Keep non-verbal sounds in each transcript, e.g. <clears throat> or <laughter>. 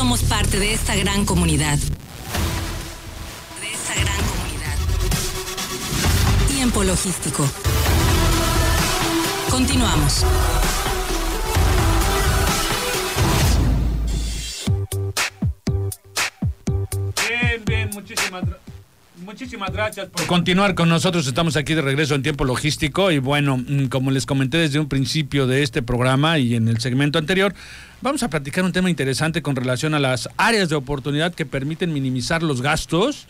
somos parte de esta gran comunidad. De esta gran comunidad. Tiempo logístico. Continuamos. Bien, bien, muchísimas Muchísimas gracias por continuar con nosotros. Estamos aquí de regreso en tiempo logístico y bueno, mm, como les comenté desde un principio de este programa y en el segmento anterior, vamos a platicar un tema interesante con relación a las áreas de oportunidad que permiten minimizar los gastos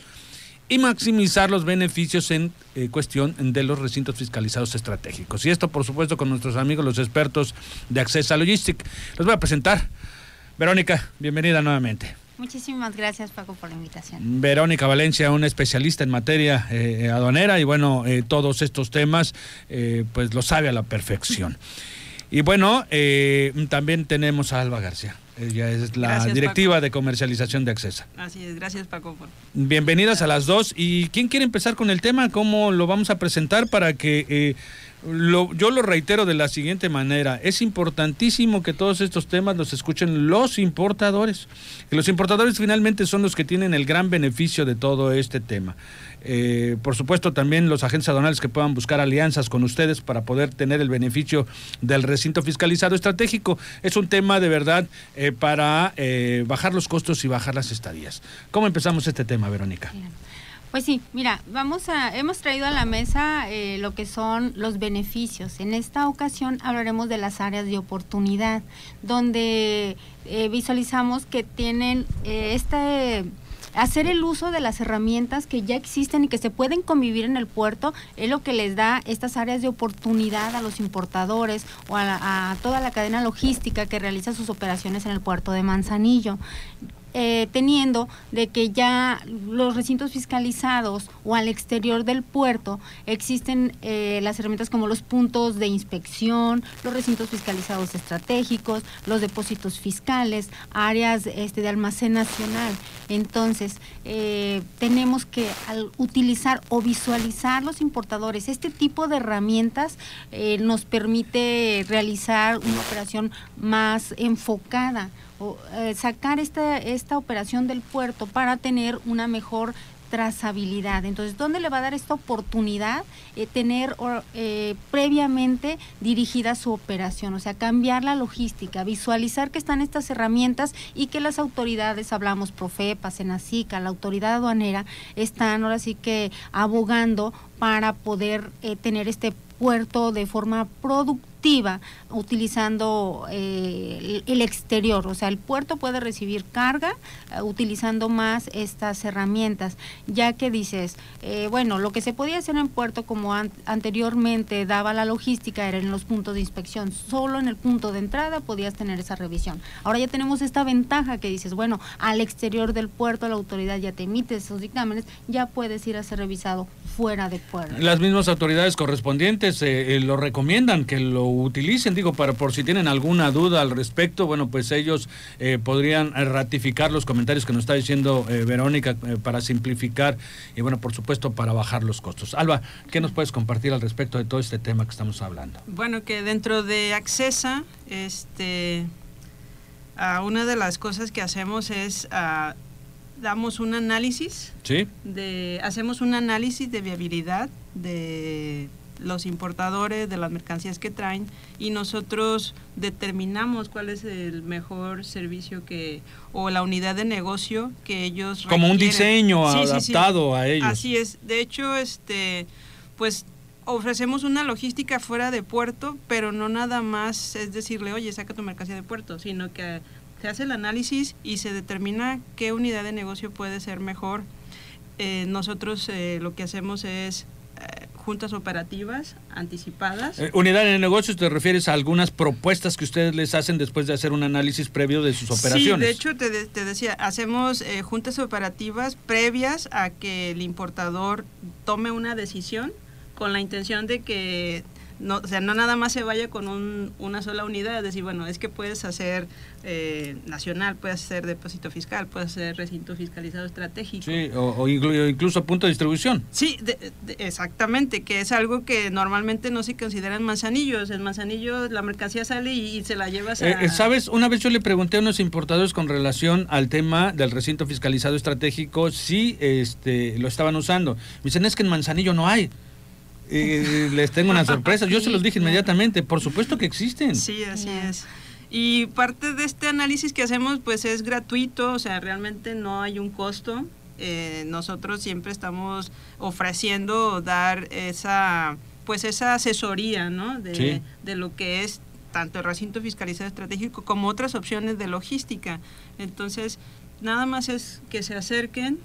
y maximizar los beneficios en eh, cuestión de los recintos fiscalizados estratégicos. Y esto, por supuesto, con nuestros amigos los expertos de Accesa Logistic. Los voy a presentar. Verónica, bienvenida nuevamente. Muchísimas gracias, Paco, por la invitación. Verónica Valencia, una especialista en materia eh, aduanera y bueno, eh, todos estos temas, pues lo sabe a la perfección. <laughs> Y bueno, también tenemos a Alba García. Ella es la directiva de comercialización de Accesa. Así es, gracias Paco. Bienvenidas a las dos. ¿Y quién quiere empezar con el tema? ¿Cómo lo vamos a presentar para que... Eh, yo lo reitero de la siguiente manera, es importantísimo que todos estos temas los escuchen los importadores. Los importadores finalmente son los que tienen el gran beneficio de todo este tema. Eh, por supuesto, también los agentes aduanales que puedan buscar alianzas con ustedes para poder tener el beneficio del recinto fiscalizado estratégico. Es un tema de verdad eh, para eh, bajar los costos y bajar las estadías. ¿Cómo empezamos este tema, Verónica? Pues sí, mira, vamos a, hemos traído a la mesa lo que son los beneficios. En esta ocasión hablaremos de las áreas de oportunidad, donde visualizamos que tienen este hacer el uso de las herramientas que ya existen y que se pueden convivir en el puerto es lo que les da estas áreas de oportunidad a los importadores o a, a toda la cadena logística que realiza sus operaciones en el puerto de Manzanillo. Eh, teniendo de que ya los recintos fiscalizados o al exterior del puerto existen eh, las herramientas como los puntos de inspección, los recintos fiscalizados estratégicos, los depósitos fiscales, áreas este, de almacén nacional. Entonces, eh, tenemos que al utilizar o visualizar los importadores este tipo de herramientas nos permite realizar una operación más enfocada eh, sacar esta, esta operación del puerto para tener una mejor trazabilidad. Entonces, ¿dónde le va a dar esta oportunidad eh, tener eh, previamente dirigida su operación? O sea, cambiar la logística, visualizar que están estas herramientas y que las autoridades, hablamos Profepa, Senacica, la autoridad aduanera, están ahora sí que abogando para poder tener este puerto de forma productiva utilizando eh, el exterior, o sea, el puerto puede recibir carga eh, utilizando más estas herramientas, ya que dices, eh, bueno, lo que se podía hacer en puerto como anteriormente daba la logística era en los puntos de inspección, solo en el punto de entrada podías tener esa revisión. Ahora ya tenemos esta ventaja que dices, bueno, al exterior del puerto la autoridad ya te emite esos dictámenes, ya puedes ir a ser revisado fuera de puerto. Las mismas autoridades correspondientes lo recomiendan que lo utilicen, digo, para por si tienen alguna duda al respecto, bueno, pues ellos eh, podrían ratificar los comentarios que nos está diciendo eh, Verónica eh, para simplificar y bueno, por supuesto, para bajar los costos. Alba, ¿qué nos puedes compartir al respecto de todo este tema que estamos hablando? Bueno, que dentro de Accesa, este, una de las cosas que hacemos es damos un análisis, ¿Sí? de, hacemos un análisis de viabilidad de los importadores de las mercancías que traen y nosotros determinamos cuál es el mejor servicio que o la unidad de negocio que ellos como un diseño adaptado a ellos. Así es. De hecho este pues ofrecemos una logística fuera de puerto pero no nada más es decirle oye saca tu mercancía de puerto sino que se hace el análisis y se determina qué unidad de negocio puede ser mejor. Eh, nosotros eh, lo que hacemos es juntas operativas anticipadas. Eh, unidad de negocios, te refieres a algunas propuestas que ustedes les hacen después de hacer un análisis previo de sus operaciones. Sí, de hecho te, te decía, hacemos eh, juntas operativas previas a que el importador tome una decisión con la intención de que no, o sea, no nada más se vaya con un, una sola unidad, es decir, bueno, es que puedes hacer eh, nacional, puedes hacer depósito fiscal, puedes hacer recinto fiscalizado estratégico. Sí, o, incluso punto de distribución. Sí, exactamente, que es algo que normalmente no se considera en Manzanillos. En Manzanillo la mercancía sale y, se la llevas a... Eh, eh, ¿Sabes? Una vez yo le pregunté a unos importadores con relación al tema del recinto fiscalizado estratégico si este, lo estaban usando. Me dicen, es que en Manzanillo no hay. Les tengo una sorpresa. Yo se los dije inmediatamente. Por supuesto que existen. Sí, así es. Y parte de este análisis que hacemos pues es gratuito, o sea, realmente no hay un costo. Eh, nosotros siempre estamos ofreciendo dar esa pues esa asesoría ¿no? de, de lo que es tanto el recinto fiscalizado estratégico como otras opciones de logística. Entonces, nada más es que se acerquen,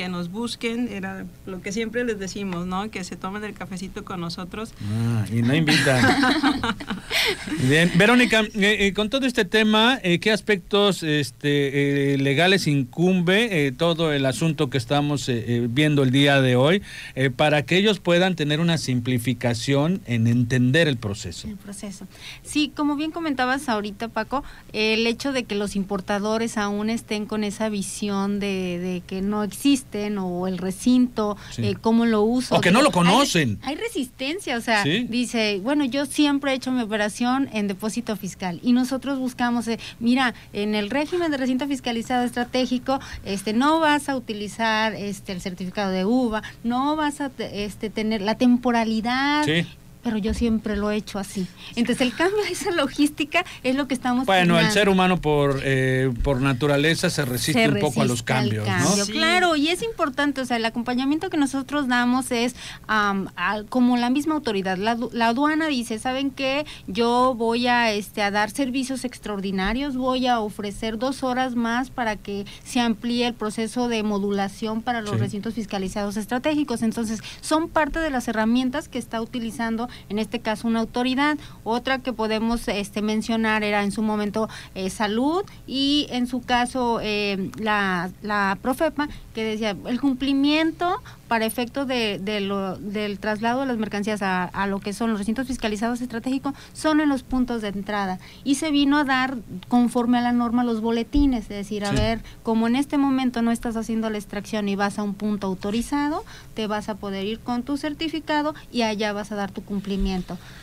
que nos busquen, era lo que siempre les decimos, ¿no? Que se tomen el cafecito con nosotros. Ah, y no invitan. <laughs> Bien, Verónica, eh, eh, con todo este tema, eh, ¿qué aspectos este, legales incumbe todo el asunto que estamos viendo el día de hoy para que ellos puedan tener una simplificación en entender el proceso? El proceso. Sí, como bien comentabas ahorita, Paco, el hecho de que los importadores aún estén con esa visión de, de que no existe o el recinto, eh, cómo lo uso. O que no lo conocen. Hay, resistencia, o sea, dice, bueno, yo siempre he hecho mi operación en depósito fiscal y nosotros buscamos, eh, mira, en el régimen de recinto fiscalizado estratégico, este, no vas a utilizar este el certificado de uva, no vas a este, tener la temporalidad, pero yo siempre lo he hecho así. Entonces el cambio de esa logística es lo que estamos Bueno, el ser humano por eh, por naturaleza se resiste un poco a los cambios, ¿no? Claro, y es importante, o sea, el acompañamiento que nosotros damos es como la misma autoridad. La, la, aduana dice, ¿saben qué? Yo voy a, este, a dar servicios extraordinarios, voy a ofrecer dos horas más para que se amplíe el proceso de modulación para los recintos fiscalizados estratégicos. Entonces, son parte de las herramientas que está utilizando en este caso una autoridad. Otra que podemos este, mencionar era en su momento eh, salud y en su caso eh, la, la Profepa que decía el cumplimiento para efecto de, lo, del traslado de las mercancías a, lo que son los recintos fiscalizados estratégicos son en los puntos de entrada y se vino a dar conforme a la norma los boletines, es decir, a ver, como en este momento no estás haciendo la extracción y vas a un punto autorizado, te vas a poder ir con tu certificado y allá vas a dar tu cumplimiento.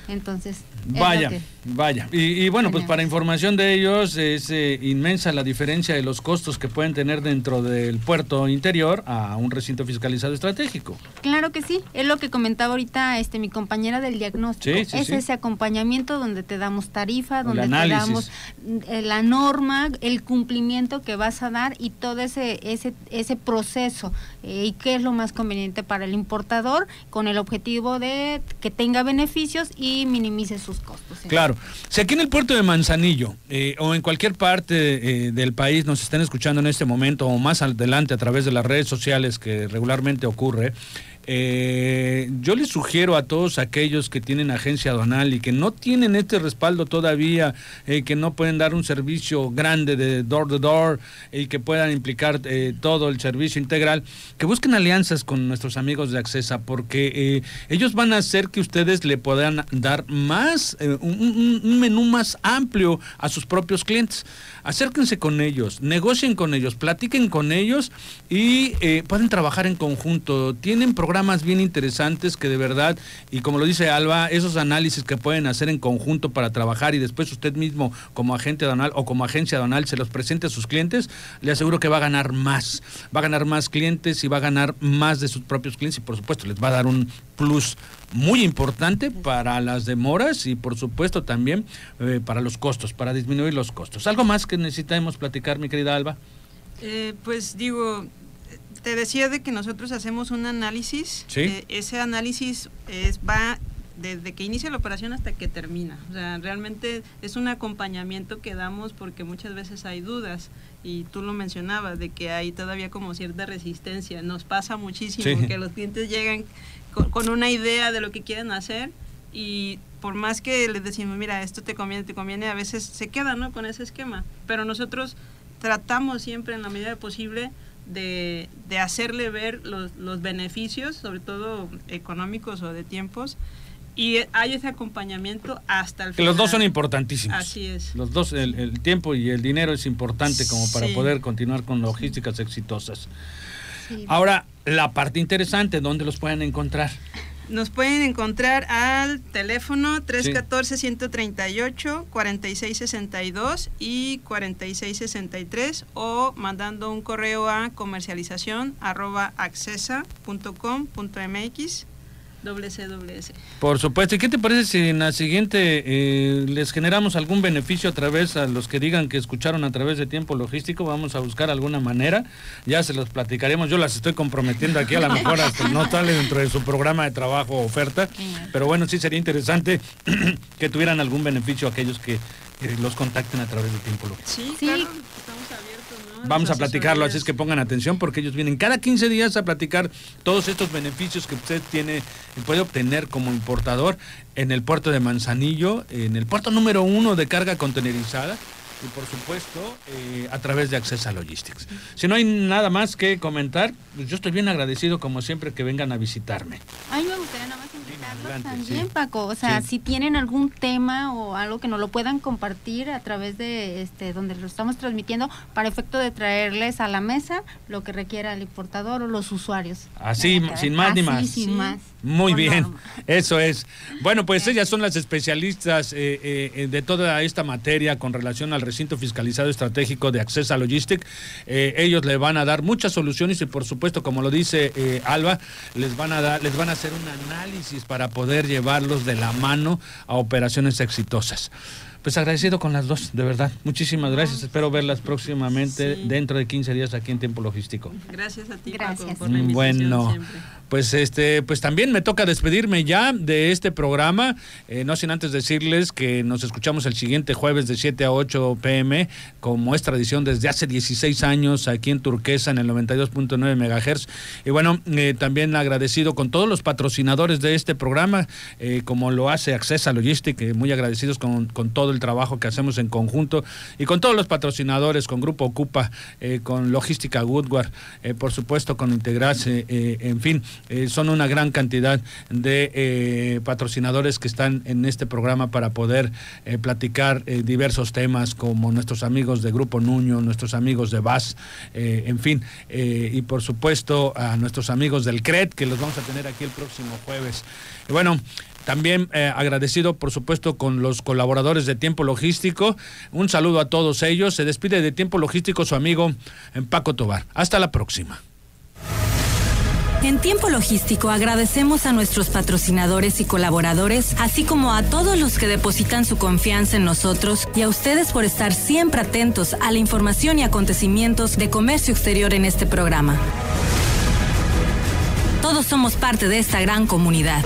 Entonces, vaya, vaya. Y, bueno, pues para información de ellos es eh, inmensa la diferencia de los costos que pueden tener dentro del puerto interior a un recinto fiscalizado estratégico. Claro que sí, es lo que comentaba ahorita este mi compañera del diagnóstico. es ese acompañamiento donde te damos tarifa, donde te damos eh, la norma, el cumplimiento que vas a dar y todo ese ese ese proceso eh, y qué es lo más conveniente para el importador con el objetivo de que tenga beneficios y minimice sus costos. Claro. Si aquí en el puerto de Manzanillo eh, o en cualquier parte del país nos están escuchando en este momento o más adelante a través de las redes sociales que regularmente ocurre, eh, yo les sugiero a todos aquellos que tienen agencia aduanal y que no tienen este respaldo todavía, eh, que no pueden dar un servicio grande de door to door y que puedan implicar eh, todo el servicio integral, que busquen alianzas con nuestros amigos de Accesa, porque ellos van a hacer que ustedes le puedan dar más, un, un menú más amplio a sus propios clientes. Acérquense con ellos, negocien con ellos, platiquen con ellos y pueden trabajar en conjunto. Tienen programas más bien interesantes que de verdad, y como lo dice Alba, esos análisis que pueden hacer en conjunto para trabajar y después usted mismo como agente aduanal o como agencia aduanal se los presente a sus clientes, le aseguro que va a ganar más, va a ganar más clientes y va a ganar más de sus propios clientes y por supuesto les va a dar un plus muy importante para las demoras y por supuesto también eh, para los costos, para disminuir los costos. ¿Algo más que necesitamos platicar, mi querida Alba? Eh, pues digo, te decía de que nosotros hacemos un análisis. Eh, ese análisis es, va desde que inicia la operación hasta que termina. O sea, realmente es un acompañamiento que damos porque muchas veces hay dudas y tú lo mencionabas de que hay todavía como cierta resistencia. Nos pasa muchísimo que los clientes llegan con, una idea de lo que quieren hacer y por más que les decimos, mira, esto te conviene, te conviene, a veces se quedan ¿no? con ese esquema. Pero nosotros tratamos siempre en la medida posible de, hacerle ver los, los, beneficios, sobre todo económicos o de tiempos, y hay ese acompañamiento hasta el Que final. los dos son importantísimos. Así es. Los dos, el, el tiempo y el dinero es importante como para Sí. poder continuar con logísticas exitosas. Sí. Ahora, la parte interesante, ¿dónde los pueden encontrar? Nos pueden encontrar al teléfono 314-138-4662 y 4663 o mandando un correo a comercialización arroba accesa.com.mx WCWS. Por supuesto. ¿Y qué te parece si en la siguiente eh, les generamos algún beneficio a través a los que digan que escucharon a través de tiempo logístico? Vamos a buscar alguna manera. Ya se los platicaremos. Yo las estoy comprometiendo aquí. A lo mejor hasta no sale dentro de su programa de trabajo o oferta. Pero bueno, sí sería interesante <clears throat> que tuvieran algún beneficio aquellos que eh, los contacten a través de tiempo logístico. Sí, Sí. claro. Vamos a platicarlo, así es que pongan atención porque ellos vienen cada 15 días a platicar todos estos beneficios que usted tiene, puede obtener como importador en el puerto de Manzanillo, en el puerto número uno de carga contenerizada y por supuesto eh, a través de Accesa Logistics. Si no hay nada más que comentar, pues yo estoy bien agradecido como siempre que vengan a visitarme. A mí me gustaría adelante, también, sí. Paco. O sea, Sí. si tienen algún tema o algo que nos lo puedan compartir a través de este donde lo estamos transmitiendo para efecto de traerles a la mesa lo que requiera el importador o los usuarios. Así, sin más ni así, más. sin Sí. más. Muy Con bien, norma. eso es. Bueno, pues ellas son las especialistas eh, eh, de toda esta materia con relación al recinto fiscalizado estratégico de Accesa Logistic. Eh, ellos le van a dar muchas soluciones y por supuesto, como lo dice eh, Alba, les van a dar, les van a hacer un análisis para poder llevarlos de la mano a operaciones exitosas. Pues agradecido con las dos, de verdad. Muchísimas gracias. Espero verlas próximamente Sí. dentro de 15 días aquí en Tiempo Logístico. Gracias a ti, Gracias. Paco, por la invitación Bueno, siempre. pues este, pues también me toca despedirme ya de este programa, eh, no sin antes decirles que nos escuchamos el siguiente jueves de 7 a 8 pm, como es tradición desde hace 16 años aquí en Turquesa en el 92.9 megahertz. Y bueno, eh, también agradecido con todos los patrocinadores de este programa, eh, como lo hace Accesa Logistic, eh, muy agradecidos con, con todo el trabajo que hacemos en conjunto y con todos los patrocinadores, con Grupo Ocupa, eh, con Logística Woodward, eh, por supuesto con Integrase, eh, en fin, son una gran cantidad de patrocinadores que están en este programa para poder platicar diversos temas como nuestros amigos de Grupo Nuño, nuestros amigos de VAS, en fin, y por supuesto a nuestros amigos del CRED que los vamos a tener aquí el próximo jueves. Bueno, también eh, agradecido, por supuesto, con los colaboradores de Tiempo Logístico. Un saludo a todos ellos. Se despide de Tiempo Logístico su amigo eh, Paco Tobar. Hasta la próxima. En tiempo logístico agradecemos a nuestros patrocinadores y colaboradores, así como a todos los que depositan su confianza en nosotros y a ustedes por estar siempre atentos a la información y acontecimientos de comercio exterior en este programa. Todos somos parte de esta gran comunidad.